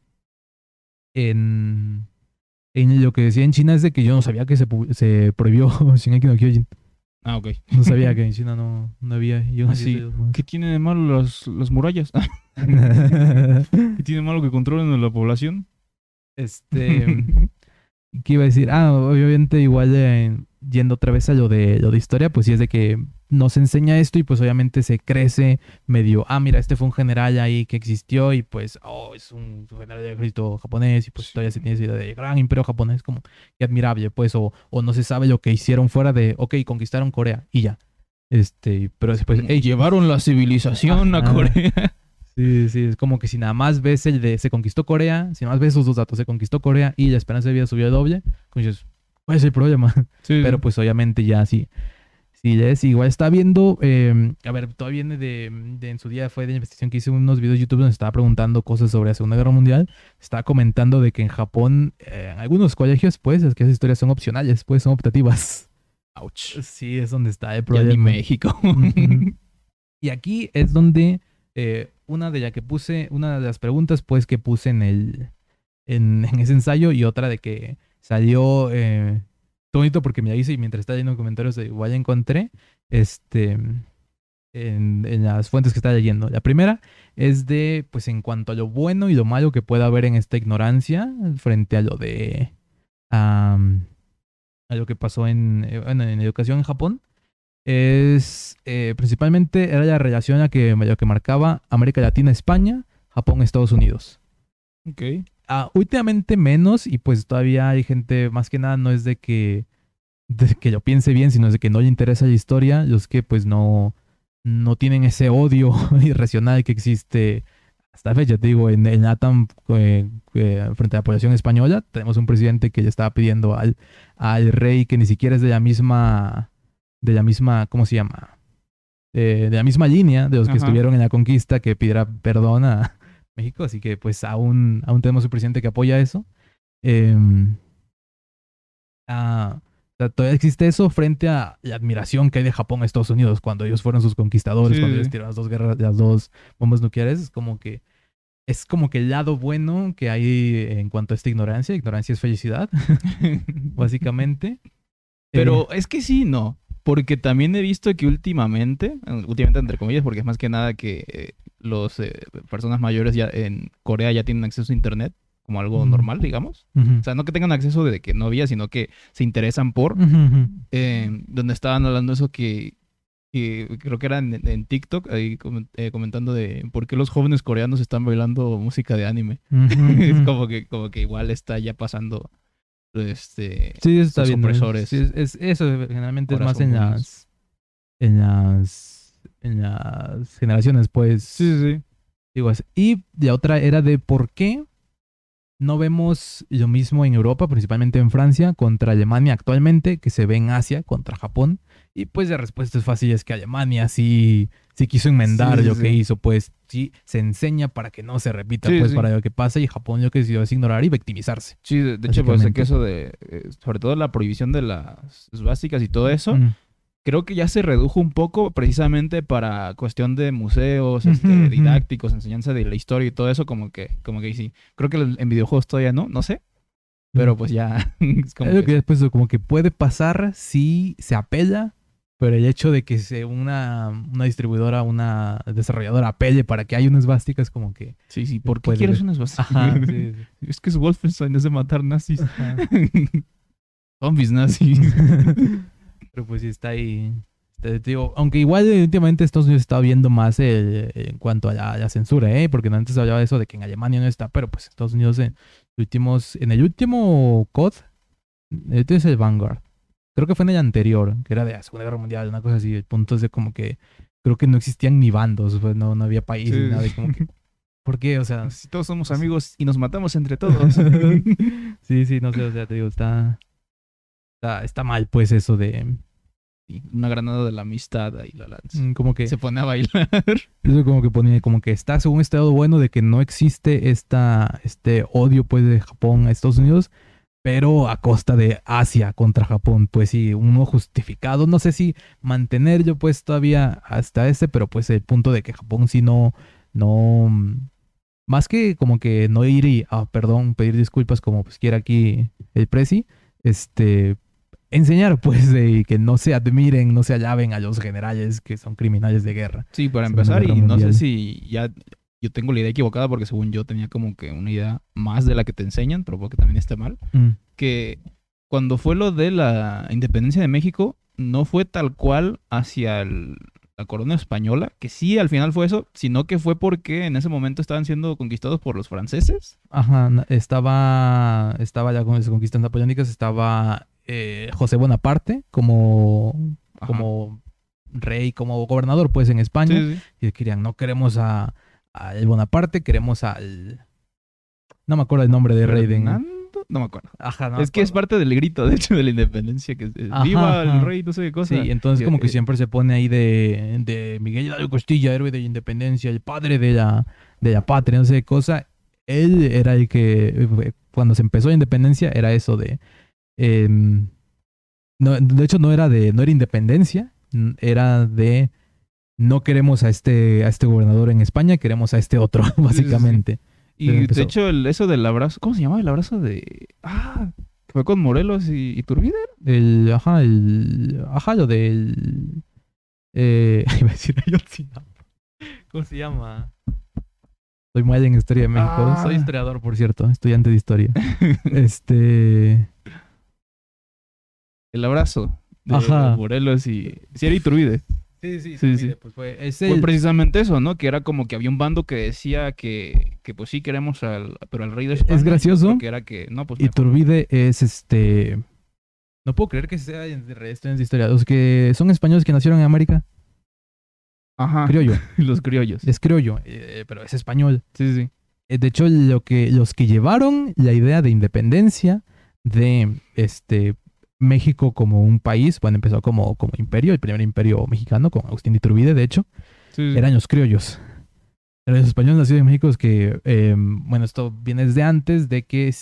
en, en lo que decía en China es de que yo no sabía que se, se prohibió Shingeki no Kyojin. Ah, ok. No sabía que en China no, no había. Yo no Ah, sí. ¿Qué tiene de malo las, las murallas? ¿Qué tiene de malo que controlen a la población? este, ¿qué iba a decir? Ah, obviamente igual eh, yendo otra vez a lo de lo de historia, pues sí es de que nos enseña esto y pues obviamente se crece medio, ah, mira, este fue un general ahí que existió y pues, oh, es un general del ejército japonés y pues todavía se tiene esa idea de gran imperio japonés, como que admirable, pues, o, o no se sabe lo que hicieron fuera de, ok, conquistaron Corea y ya. Este, pero después, hey, llevaron la civilización a. Corea. Sí, sí, es como que si nada más ves el de se conquistó Corea, si nada más ves esos dos datos, se conquistó Corea y la esperanza de vida subió de doble, como dices, ¿cuál es el problema? Sí, Pero pues obviamente ya sí, Sí, es igual. Está viendo, eh, a ver, todavía viene de, de- en su día fue de investigación que hice unos videos de YouTube donde estaba preguntando cosas sobre la Segunda Guerra Mundial. Estaba comentando de que en Japón, eh, en algunos colegios, pues, es que esas historias son opcionales, pues, son optativas. Ouch. Sí, es donde está el Ya ni problema. México. Y aquí es donde eh, una de las que puse, una de las preguntas, pues, que puse en el, en, en ese ensayo y otra de que salió, eh, bonito porque me hice y mientras estaba leyendo comentarios de igual encontré, este, en, las fuentes que estaba leyendo. La primera es de, pues, en cuanto a lo bueno y lo malo que pueda haber en esta ignorancia frente a lo de, a lo que pasó en, eh, en educación en Japón es eh, principalmente era la relación a que, lo que marcaba América Latina, España, Japón, Estados Unidos. ok. Ah, últimamente menos y pues todavía hay gente, más que nada no es de que, de que lo piense bien, sino es de que no le interesa la historia, los que pues no, no tienen ese odio irracional que existe hasta la fecha. Te digo, en el NATAM eh, eh, frente a la población española, tenemos un presidente que le estaba pidiendo al, al rey que ni siquiera es de la misma, de la misma, ¿cómo se llama? Eh, de la misma línea de los que Ajá. estuvieron en la conquista que pidiera perdón a México. Así que pues aún, aún tenemos un presidente que apoya eso. Em, ah, todavía existe eso frente a la admiración que hay de Japón a Estados Unidos cuando ellos fueron sus conquistadores, Sí, cuando sí. ellos tiraron las dos guerras, las dos bombas nucleares. Es como que es como que el lado bueno que hay en cuanto a esta ignorancia. Ignorancia es felicidad, básicamente. Pero es que sí, no. Porque también he visto que últimamente, últimamente entre comillas, porque es más que nada que eh, los eh, personas mayores ya en Corea ya tienen acceso a internet como algo normal, digamos. O sea, no que tengan acceso de que no había, sino que se interesan por. Eh, donde estaban hablando eso que, que creo que era en, en TikTok, ahí eh, comentando de por qué los jóvenes coreanos están bailando música de anime. Es como que, como que igual está ya pasando este Sí, está sus bien. opresores. Sí, es, es- eso generalmente es más las, en las en las generaciones, pues. Sí, sí, sí. Digo, es- y la otra era de por qué no vemos lo mismo en Europa, principalmente en Francia, contra Alemania actualmente, que se ve en Asia contra Japón. Y pues la respuesta es fácil, es que Alemania sí, sí quiso enmendar Sí, sí, lo que hizo, pues sí se enseña para que no se repita, Sí, pues para lo que pasa, y Japón lo que decidió es ignorar y victimizarse. Sí, de, hecho, pues que eso de, eh, sobre todo la prohibición de las básicas y todo eso, Mm. Creo que ya se redujo un poco precisamente para cuestión de museos, este, didácticos, enseñanza de la historia y todo eso, como que, como que sí. Creo que en videojuegos todavía no, no sé, pero pues ya es como es lo que- después como que puede pasar si se apela, pero el hecho de que se una, una distribuidora, una desarrolladora apele para que haya unas básicas como que... sí, sí, ¿por qué quieres ver. unas básicas? Ajá, sí, sí. Es que es Wolfenstein, es de matar nazis. Zombies nazis. Pero pues sí está ahí... Digo, aunque igual eh, últimamente Estados Unidos está viendo más el- en cuanto a la, la censura, ¿eh? Porque antes hablaba de eso de que en Alemania no está, pero pues Estados Unidos en, últimos, en el último COD, último es el Vanguard. Creo que fue en el anterior, que era de la Segunda Guerra Mundial, una cosa así. El punto es de como que creo que no existían ni bandos, pues no, no había país Sí. ni nada. y como que, ¿Por qué? O sea, Si todos somos amigos y nos matamos entre todos. sí, sí, no sé, o sea, te digo, está, está, está mal pues eso de, una granada de la amistad ahí la lanza. mm, como que... Se pone a bailar. Eso como que pone, como que está según este lado bueno de que no existe esta, este odio pues de Japón a Estados Unidos, pero a costa de Asia contra Japón, pues sí, uno justificado, no sé si mantenerlo pues todavía hasta ese, pero pues el punto de que Japón sí no, no, más que como que no ir y, ah, perdón, pedir disculpas como pues quiera aquí el Prezi, este, enseñar pues de que no se admiren, no se alaben a los generales que son criminales de guerra. Sí, para empezar, y no sé si ya yo tengo la idea equivocada porque según yo tenía como que una idea más de la que te enseñan, pero puede que también esté mal, Mm. que cuando fue lo de la independencia de México, no fue tal cual hacia el- la corona española, que sí al final fue eso, sino que fue porque en ese momento estaban siendo conquistados por los franceses. Ajá, estaba, estaba ya con las conquistas napoleónicas, estaba eh, José Bonaparte como, Ajá. como rey, como gobernador, pues, en España. Sí, sí, sí. Y querían, no queremos a, a el Bonaparte, queremos al... No me acuerdo el nombre de rey de... Fernando. No me acuerdo. Ajá, no es que es parte del grito, de hecho, de la independencia, que es Ajá, viva ajá. el rey, no sé qué cosa. Sí, entonces como que eh, siempre se pone ahí de, de Miguel Hidalgo Costilla, héroe de la independencia, el padre de la, de la patria, no sé qué cosa. Él era el que, eh, cuando se empezó la independencia, era eso de... em, no, de hecho, no era de, no era independencia, era de no queremos a este, a este gobernador en España, queremos a este otro, sí. básicamente. Y de hecho, el, eso del abrazo, ¿cómo se llama? El abrazo de... Ah, que fue con Morelos y Iturbide. El, ajá, el, ajá, lo del, eh, iba a decir Ayotzinapa. ¿Cómo se llama? Soy mal en historia de México. Ah. Soy historiador, por cierto, estudiante de historia. este, El abrazo de Ajá. Morelos y... Sí, era Iturbide. sí, sí, Sí, sí. Pues fue, es precisamente eso, ¿no? Que era como que había un bando que decía que, que pues sí queremos al, pero al rey de España. es gracioso. Que era que, no, pues mejor. Iturbide es este, no puedo creer que sea en realidad estudiantes de historia. Los que son españoles que nacieron en América, Ajá, criollo, los criollos. es criollo, eh, pero es español. Sí, sí. Eh, De hecho, lo que, los que llevaron la idea de independencia de este México como un país, bueno, empezó como, como imperio, el primer imperio mexicano, con Agustín de Iturbide, de hecho, sí, eran los criollos. Eran los españoles nacidos en México, es que, eh, bueno, esto viene desde antes de que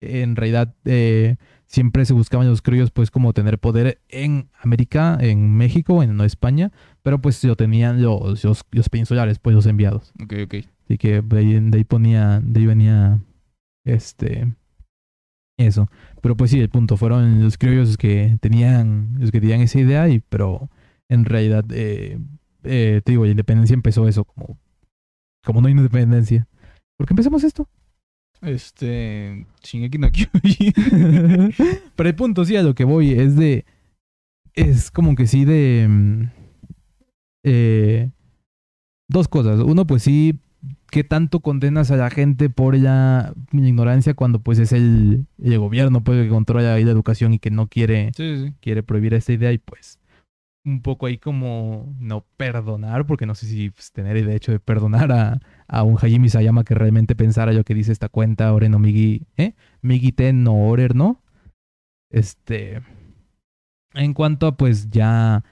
en realidad eh, siempre se buscaban los criollos, pues, como tener poder en América, en México, en no España, pero pues lo tenían los, los, los peninsulares, pues, los enviados. Ok, ok. Así que de ahí, de ahí ponía, de ahí venía este eso. Pero pues sí, el punto fueron los criollos los que tenían, los que tenían esa idea, y pero en realidad eh, eh, te digo, la independencia empezó eso, como, como no hay independencia. ¿Por qué empezamos esto? Este. Shingeki no Kyojin. pero el punto sí a lo que voy es de. Es como que sí de. mm, eh, dos cosas. Uno, pues sí, ¿qué tanto condenas a la gente por la ignorancia cuando pues es el, el gobierno pues, que controla ahí la educación y que no quiere, Sí, sí. quiere prohibir esta idea y pues un poco ahí como no perdonar, porque no sé si pues, tener el derecho de perdonar a, a un Hajime Sayama que realmente pensara lo que dice esta cuenta, Oren no Migi, ¿eh? Migi Ten no Orer, ¿no? Este, en cuanto a pues ya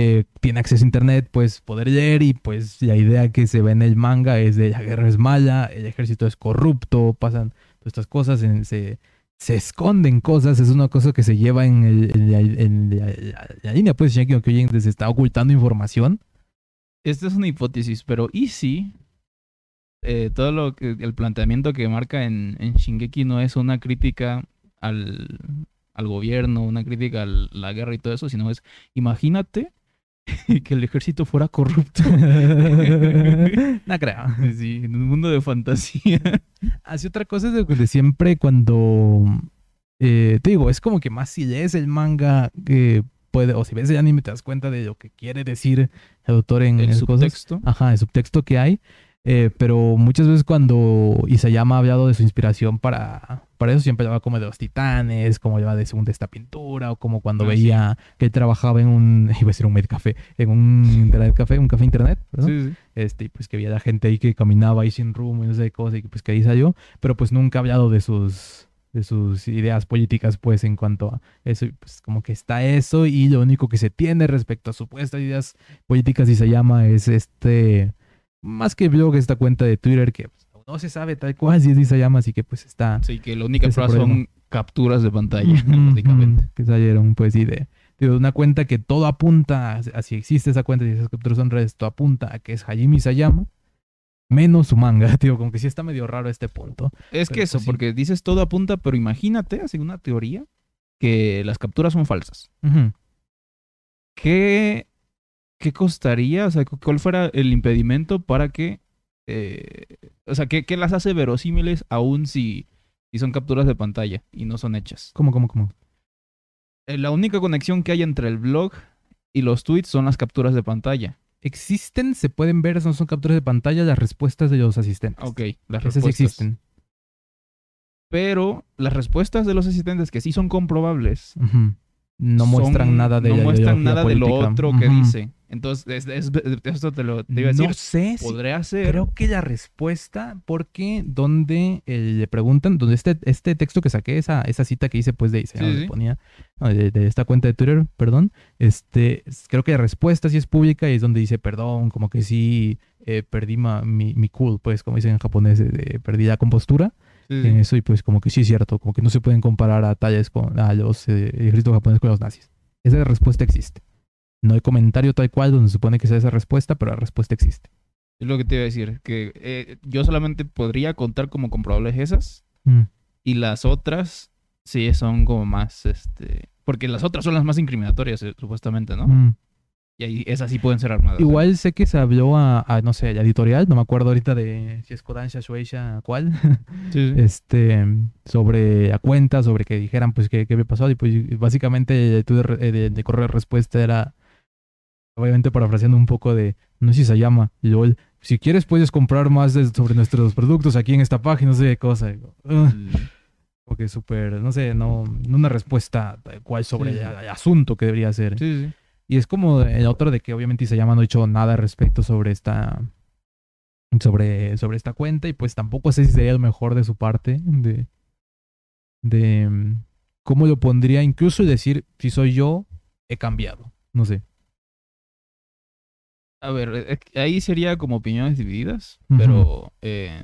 eh, tiene acceso a internet, pues poder leer y pues la idea que se ve en el manga es de la guerra es mala, el ejército es corrupto, pasan todas estas cosas, se, se esconden cosas, es una cosa que se lleva en, el- la línea, pues Shingeki no Kyojin se está ocultando información. Esta es una hipótesis, pero ¿y si eh, todo lo que el planteamiento que marca en, en Shingeki no es una crítica al, al gobierno, una crítica a la guerra y todo eso, sino es imagínate que el ejército fuera corrupto. no creo. sí, en un mundo de fantasía. Así otra cosa es de, de siempre cuando eh, te digo, es como que más si lees el manga que puede, o si ves el anime te das cuenta de lo que quiere decir el autor en El esas cosas. subtexto. Ajá, el subtexto que hay. Eh, pero muchas veces cuando Isayama ha hablado de su inspiración para, para eso, siempre hablaba como de los titanes, como hablaba de segunda esta pintura, o como cuando Ah, veía que él trabajaba en un, iba a decir un café, en un internet café, un café internet, ¿verdad? Sí, sí. Este, y pues que había la gente ahí que caminaba ahí sin rumbo y no sé qué cosa, y pues que ahí salió, pero pues nunca ha hablado de sus, de sus ideas políticas, pues en cuanto a eso, y pues como que está eso, y lo único que se tiene respecto a supuestas ideas políticas y se llama es este, más que blog, esta cuenta de Twitter que pues, no se sabe tal cual si es Isayama, así que pues está... Sí, que la única prueba son capturas de pantalla, básicamente. Que salieron, pues sí, de, de una cuenta que todo apunta, a a si existe esa cuenta y esas capturas son redes, todo apunta a que es Hajime Isayama, menos su manga, tío, como que sí está medio raro este punto. Es Pero que eso, pues sí. porque dices todo apunta, pero imagínate, así una teoría, que las capturas son falsas. Ujú. ¿Qué, qué costaría? O sea, cu- ¿cuál fuera el impedimento para que... eh, o sea, ¿qué, qué las hace verosímiles aún si, si son capturas de pantalla y no son hechas? ¿Cómo, cómo, cómo? Eh, La única conexión que hay entre el blog y los tweets son las capturas de pantalla. Existen, se pueden ver, no son capturas de pantalla, las respuestas de los asistentes. Ok, las Esas respuestas. existen. Pero las respuestas de los asistentes que sí son comprobables Ujú. No muestran son- nada de no muestran lo otro que dice. Entonces, es, es- esto te lo te iba a decir. No sé si podría ser. Creo que la respuesta, porque donde eh, le preguntan, donde este, este texto que saqué, esa, esa cita que hice, pues de, Sí, ponía, no, de, de esta cuenta de Twitter, perdón, este, creo que la respuesta sí es pública y es donde dice, perdón, como que sí eh, perdí ma- mi, mi cool, pues como dicen en japonés, eh, perdí la compostura Sí, sí. en eso y pues como que sí es cierto, como que no se pueden comparar a tallas con a los eh, ejércitos japoneses con los nazis. Esa respuesta existe. No hay comentario tal cual donde se supone que sea esa respuesta, pero la respuesta existe. Es lo que te iba a decir. Que eh, yo solamente podría contar como comprobables esas. Mm. Y las otras, sí, son como más, este... Porque las otras son las más incriminatorias, eh, supuestamente, ¿no? Mm. Y ahí esas sí pueden ser armadas. Igual sé que se habló a, a, no sé, la editorial, no me acuerdo ahorita de si es Kodansha, Shueisha, cuál, Sí, sí. este, sobre la cuenta, sobre que dijeran pues qué, qué había pasado y pues básicamente eh, de, de correo de respuesta era, obviamente parafraseando un poco de, no sé si se llama, LOL, si quieres puedes comprar más de- sobre nuestros productos aquí en esta página, no sé qué cosa. Porque súper, no sé, no, no una respuesta tal cual sobre Sí, sí. el, el asunto que debería ser. Sí, sí. Y es como el otro de que obviamente Isayama no ha dicho nada al respecto sobre esta sobre, sobre esta cuenta y pues tampoco sé si sería lo mejor de su parte de de mm, cómo lo pondría incluso decir si soy yo he cambiado, no sé. A ver, eh, eh, ahí sería como opiniones divididas, pero... eh,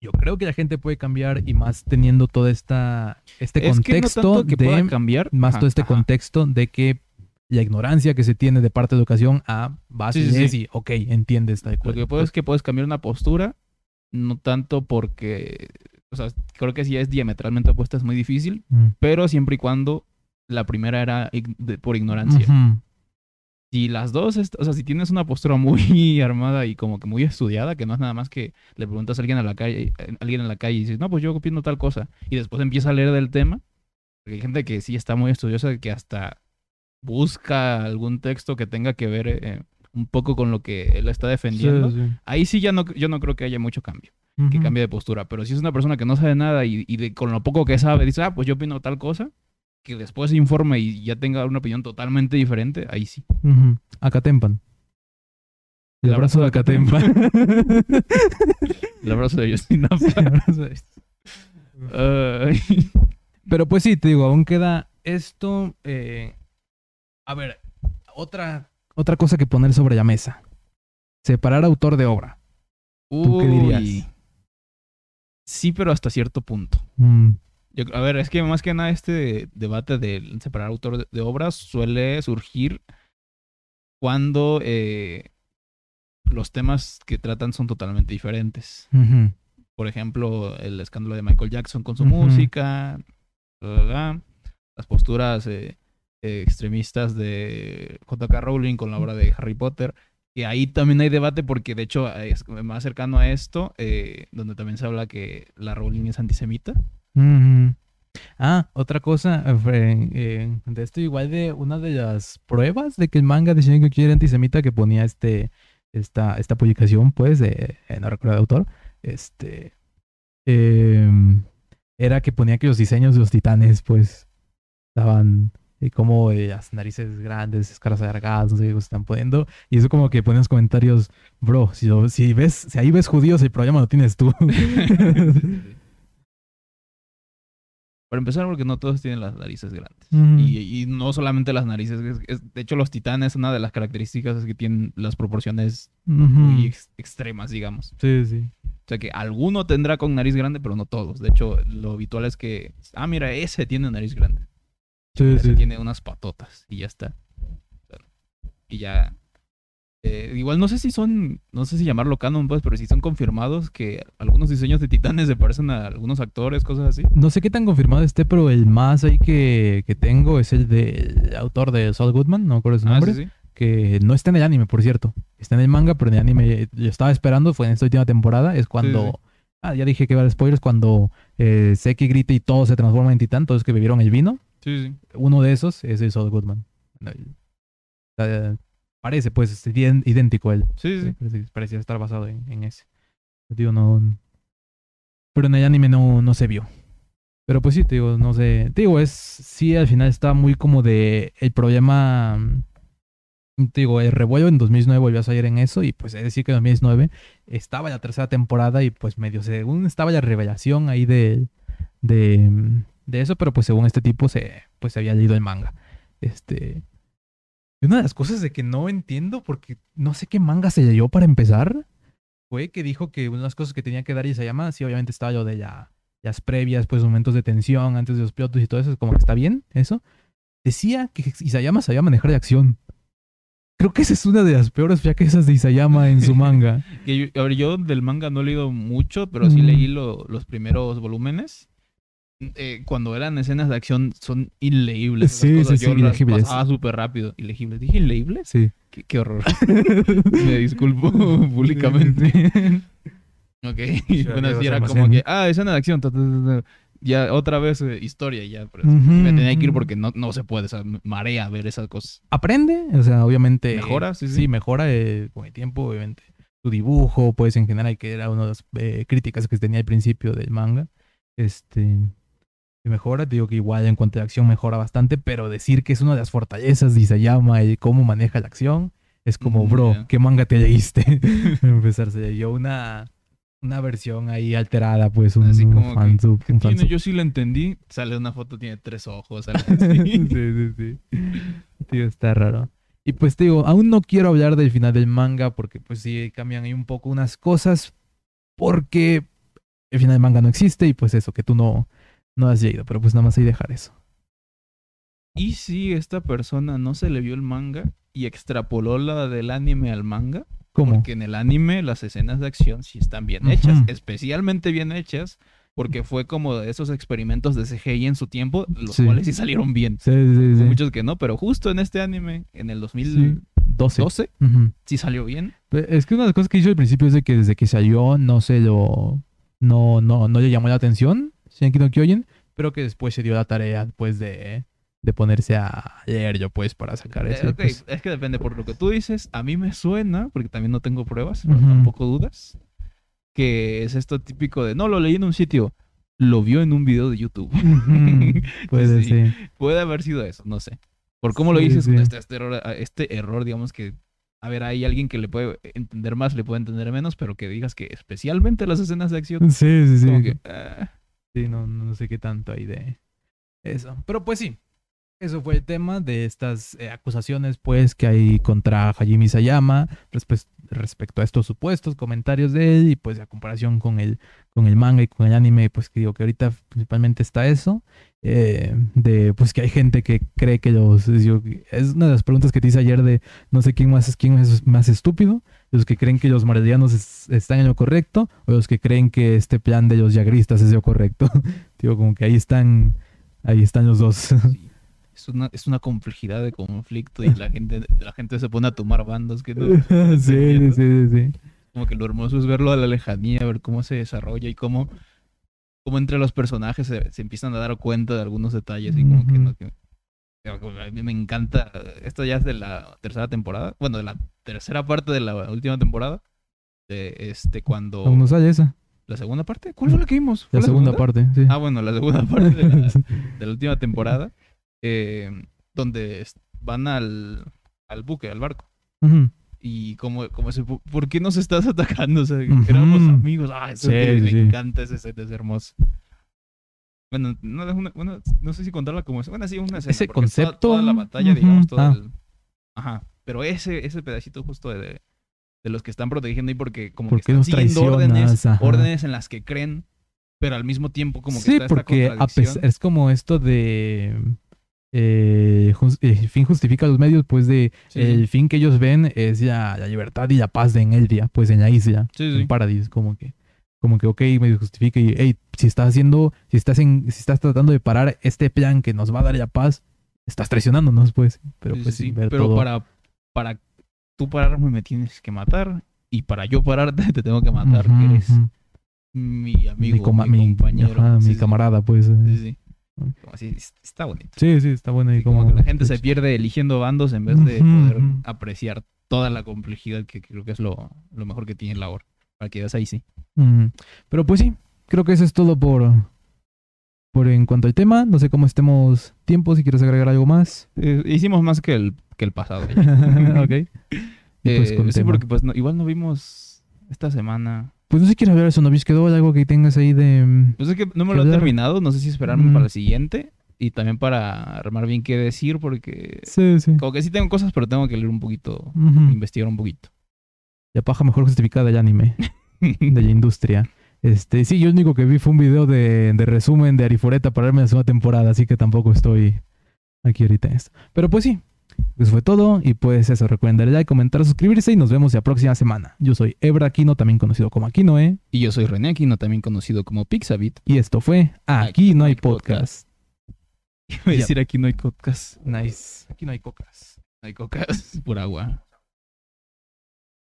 Yo creo que la gente puede cambiar y más teniendo todo esta este es que no contexto que pueda de cambiar. más Ajá, todo este ajá. contexto de que la ignorancia que se tiene de parte de educación a base Sí, sí, de sí. si, ok, entiendes tal Lo que puedo es que puedes cambiar una postura, no tanto porque... O sea, creo que si ya es diametralmente opuesta es muy difícil, Mm. pero siempre y cuando la primera era ig- de- por ignorancia. Ujú. Si las dos, o sea, si tienes una postura muy armada y como que muy estudiada, que no es nada más que le preguntas a alguien a la calle, a alguien en la calle y dices, no, pues yo opino tal cosa, y después empieza a leer del tema, porque hay gente que sí está muy estudiosa, que hasta busca algún texto que tenga que ver eh, un poco con lo que él está defendiendo. Sí, sí. Ahí sí ya no, yo no creo que haya mucho cambio, que cambie de postura, pero si es una persona que no sabe nada y, y de, con lo poco que sabe dice, ah, pues yo opino tal cosa, que después se informe y ya tenga una opinión totalmente diferente, ahí sí. Ujú. Acatempan. El abrazo de Acatempan. El abrazo de Justin. Pero pues sí, te digo, aún queda esto. eh, A ver, otra, otra cosa que poner sobre la mesa. Separar autor de obra. ¿Tú qué dirías? Sí, pero hasta cierto punto. Mm, Yo- a ver, es que más que nada este debate de separar autor de, de obras suele surgir cuando eh, los temas que tratan son totalmente diferentes. Por ejemplo, el escándalo de Michael Jackson con su música, bla, bla, bla. las posturas eh, eh, extremistas de J.K. Rowling con la obra de Harry Potter. Y ahí también hay debate porque de hecho es más cercano a esto, eh, donde también se habla que la Rowling es antisemita. Ujú. Ah, otra cosa, eh, eh, de esto igual de una de las pruebas de que el manga de Shingeki era antisemita que ponía este, esta, esta publicación, pues, de, eh, no recuerdo el autor, este, em, era que ponía que los diseños de los titanes, pues, estaban, y como eh, las narices grandes, escalas alargadas, no sé qué están poniendo, y eso como que ponen los comentarios, bro, si, si ves, si ahí ves judíos, el problema lo tienes tú. Para empezar, porque no todos tienen las narices grandes. Y, y no solamente las narices. es- es- de hecho, los titanes, una de las características es que tienen las proporciones muy ex- extremas, digamos. Sí, sí. O sea que alguno tendrá con nariz grande, pero no todos. De hecho, lo habitual es que, ah, mira, ese tiene nariz grande. Sí, ese sí. tiene unas patotas y ya está. Y ya. Eh, igual no sé si son, no sé si llamarlo canon, pues, pero si son confirmados que algunos diseños de titanes se parecen a algunos actores, cosas así. No sé qué tan confirmado esté, pero el más ahí que, que tengo es el del autor de Saul Goodman, no me acuerdo su Ah, nombre, sí, sí. que no está en el anime, por cierto. Está en el manga, pero en el anime yo estaba esperando, fue en esta última temporada, es cuando... sí. Ah, ya dije que iba a dar spoilers, cuando eh, Seki grita y todo se transforma en titán, todos que bebieron el vino. Sí, sí. Uno de esos es el Saul Goodman. Parece, pues, es idén- idéntico a él. Sí, sí. Parece- parecía estar basado en, en ese. Digo, no. Pero en el anime no, no se vio. Pero pues sí, te digo, no sé. Te digo, es. Sí, al final está muy como de. El problema. mm, Te digo, el revuelo en 2019 volvió a salir en eso. Y pues es decir que en 2019 estaba la tercera temporada. Y pues medio según estaba la revelación ahí de. De, de eso. Pero pues según este tipo se. Pues se había leído el manga. Este. Y una de las cosas de que no entiendo, porque no sé qué manga se leyó para empezar, fue que dijo que una de las cosas que tenía que dar Isayama, sí, obviamente estaba lo de ya, las previas, pues momentos de tensión antes de los pilotos y todo eso, como que está bien, eso. Decía que Isayama sabía manejar de acción. Creo que esa es una de las peores flaquezas de Isayama en su manga. Que yo, a ver, yo del manga no he leído mucho, pero sí Mm. leí lo- los primeros volúmenes. Eh, cuando eran escenas de acción son ilegibles. Sí, cosas. sí, Yo sí, las ilegibles. pasaba súper rápido. ¿Ilegibles? ¿Dije ilegibles? Sí. Qué, qué horror. Me disculpo públicamente. Ok. bueno, sí, era como que, ah, escena de acción. ta, ta, ta, ta. Ya otra vez eh, historia, ya. Pero Ujú, me tenía que ir porque no, no se puede. O sea, marea ver esas cosas. Aprende, o sea, obviamente. Mejora, sí, sí. Sí, mejora eh, con el tiempo, obviamente. Tu dibujo, pues en general, que era una de las eh, críticas que tenía al principio del manga. Este. Que mejora, te digo que igual en cuanto a la acción mejora bastante, pero decir que es una de las fortalezas de Isayama y cómo maneja la acción, es como, Mm, bro, ya. ¿qué manga te leíste? Empezar, se leyó una, una versión ahí alterada, pues, un, Así un como que, fansub, ¿Qué un tiene? fansub. Yo sí lo entendí. Sale una foto, tiene tres ojos. algo sí, así. sí, sí. Tío, está raro. Y pues te digo, aún no quiero hablar del final del manga porque pues sí cambian ahí un poco unas cosas porque el final del manga no existe y pues eso, que tú no, no has leído, pero pues nada más ahí dejar eso. ¿Y si esta persona no se le vio el manga y extrapoló la del anime al manga? ¿Cómo? Porque en el anime las escenas de acción sí están bien hechas, especialmente bien hechas, porque fue como de esos experimentos de CGI en su tiempo, los Sí. cuales sí salieron bien. Sí, sí, sí. Muchos que no, pero justo en este anime, en el 2012, 12. sí, Ujú. salió bien. Es que una de las cosas que hizo al principio es de que desde que salió no se lo... No, no, no le llamó la atención, Shingeki no Kyojin, pero que después se dio la tarea pues de, de ponerse a leer yo pues para sacar Eh, eso. pues, es que depende por lo que tú dices. A mí me suena, porque también no tengo pruebas, pero tampoco dudas, que es esto típico de, no, lo leí en un sitio, lo vio en un video de YouTube. Puede Sí. ser. Puede haber sido eso, no sé. Por cómo lo dices, sí. este, este error, este error, digamos que, a ver, hay alguien que le puede entender más, le puede entender menos, pero que digas que especialmente las escenas de acción, Sí, sí, sí. como que, ah, Sí, no, no sé qué tanto hay de eso. Pero pues sí, eso fue el tema de estas eh, acusaciones pues que hay contra Hajime Sayama respe- respecto a estos supuestos comentarios de él y pues la comparación con el, con el manga y con el anime, pues que digo que ahorita principalmente está eso, eh, de pues que hay gente que cree que los... es una de las preguntas que te hice ayer de no sé quién más es quién es más estúpido, los que creen que los mardianos es- están en lo correcto o los que creen que este plan de los yagristas es lo correcto. Digo, como que ahí están, ahí están los dos. Es una, es una complejidad de conflicto y la gente, la gente se pone a tomar bandos que no, sí, sí, sí, sí, sí. como que lo hermoso es verlo a la lejanía, ver cómo se desarrolla y cómo, cómo entre los personajes se, se empiezan a dar cuenta de algunos detalles y como que no que- a mí me encanta esto ya es de la tercera temporada bueno de la tercera parte de la última temporada de este cuando Aún no sale esa. la segunda parte cuál fue la que vimos ¿Fue La segunda parte, sí. ah bueno la segunda parte de la, de la última temporada eh, donde van al al buque al barco y como, como ese, "¿Por- ¿por qué nos estás atacando? O sea, Ujú. éramos amigos. Ah, eso Sí, que me encanta esa escena, es hermoso. Bueno, no, es una- bueno, no sé si contarla como es. Bueno, sí, una escena. Ese toda- concepto, Toda, la batalla, digamos, todo ah. el- Ajá. Pero ese, ese pedacito justo de, de, de los que están protegiendo ahí porque como ¿Por que están siguiendo órdenes, Ajá. órdenes en las que creen, pero al mismo tiempo como que sí, está esta porque a contradicción. pesar- es como esto de eh, jus- el fin justifica los medios, pues de Sí, el fin que ellos ven es ya la libertad y la paz de en el día, pues en la isla, Sí, en Paradis, como que, como que, ok, medio justifica y, hey, si estás haciendo, si estás en, si estás tratando de parar este plan que nos va a dar la paz, estás traicionándonos, pues, pero pues sí, ver Pero todo. para, para tú pararme me tienes que matar. Y para yo pararte te tengo que matar. que Ujú, eres ujú. mi amigo, mi, mi, compañero. ajá, mi camarada, pues. Sí, sí. Así, está bonito. Sí, sí, está bueno. ahí como, como que la gente se pierde eligiendo bandos en vez de poder apreciar toda la complejidad que creo que es lo, lo mejor que tiene la obra. Para que veas ahí sí. Pero pues sí, creo que eso es todo por, por en cuanto al tema, no sé cómo estemos tiempo, si quieres agregar algo más. Eh, hicimos más que el, que el pasado. ok. Pues Eh, con sí, porque pues no- igual no vimos esta semana. Pues no sé si quieres hablar de eso, ¿no? ¿Quedó algo que tengas ahí de... mm, Pues es que no me ¿Qué lo he terminado, no sé si esperarme Mm. para el siguiente y también para armar bien qué decir porque Sí, sí. como que sí tengo cosas, pero tengo que leer un poquito, investigar un poquito. La paja mejor justificada del anime, de la industria. Este, sí, yo lo único que vi fue un video de, de resumen de Arifureta para verme la segunda temporada, así que tampoco estoy aquí ahorita en esto. Pero pues sí, eso fue todo. Y pues eso, recuerden darle like, comentar, suscribirse y nos vemos la próxima semana. Yo soy Ebra Aquino, también conocido como Aquinoe, Y yo soy René Aquino, también conocido como Pixabit. y esto fue Aquí no hay podcast. Iba a decir aquí no hay podcast. Nice. Aquí no hay cocas. No hay cocas por agua.